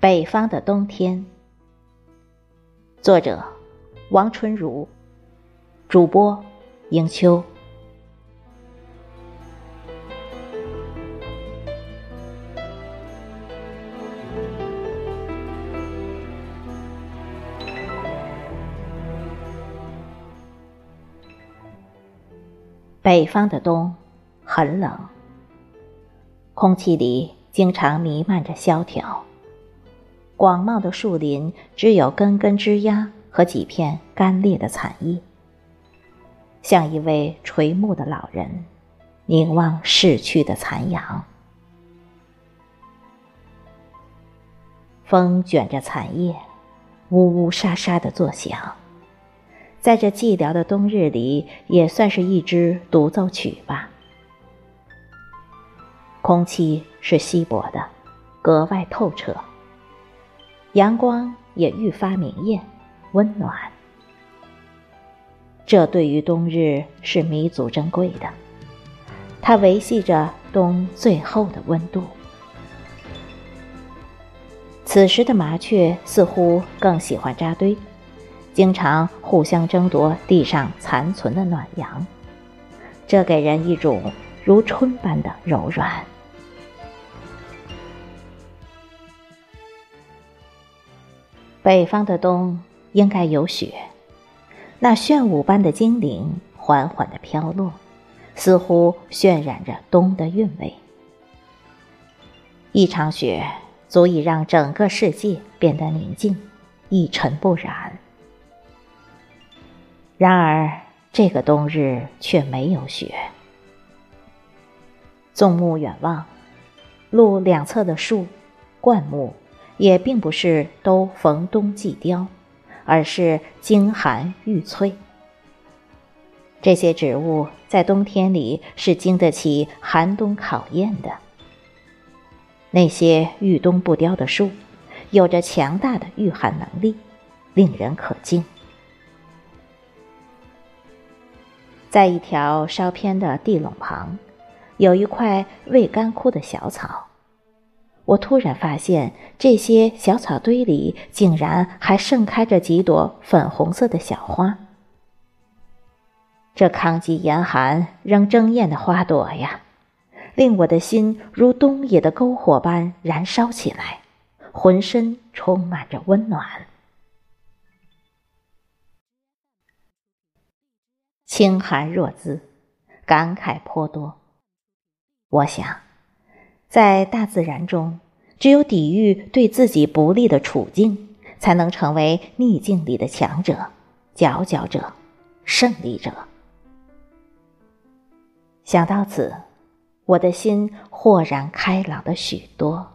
北方的冬天，作者王春如，主播迎秋。北方的冬很冷，空气里经常弥漫着萧条。广袤的树林只有根根枝桠和几片干裂的残叶，像一位垂暮的老人，凝望逝去的残阳。风卷着残叶，呜呜沙沙的作响，在这寂寥的冬日里，也算是一支独奏曲吧。空气是稀薄的，格外透彻。阳光也愈发明艳、温暖，这对于冬日是弥足珍贵的。它维系着冬最后的温度。此时的麻雀似乎更喜欢扎堆，经常互相争夺地上残存的暖阳，这给人一种如春般的柔软。北方的冬应该有雪，那炫舞般的精灵缓缓的飘落，似乎渲染着冬的韵味。一场雪足以让整个世界变得宁静，一尘不染。然而这个冬日却没有雪。纵目远望，路两侧的树、灌木。也并不是都逢冬季凋，而是经寒欲翠。这些植物在冬天里是经得起寒冬考验的。那些遇冬不凋的树，有着强大的御寒能力，令人可敬。在一条稍偏的地垄旁，有一块未干枯的小草。我突然发现，这些小草堆里竟然还盛开着几朵粉红色的小花。这抗击严寒、仍争艳的花朵呀，令我的心如冬野的篝火般燃烧起来，浑身充满着温暖。清寒若兹，感慨颇多。我想。在大自然中，只有抵御对自己不利的处境，才能成为逆境里的强者、佼佼者、胜利者。想到此，我的心豁然开朗了许多。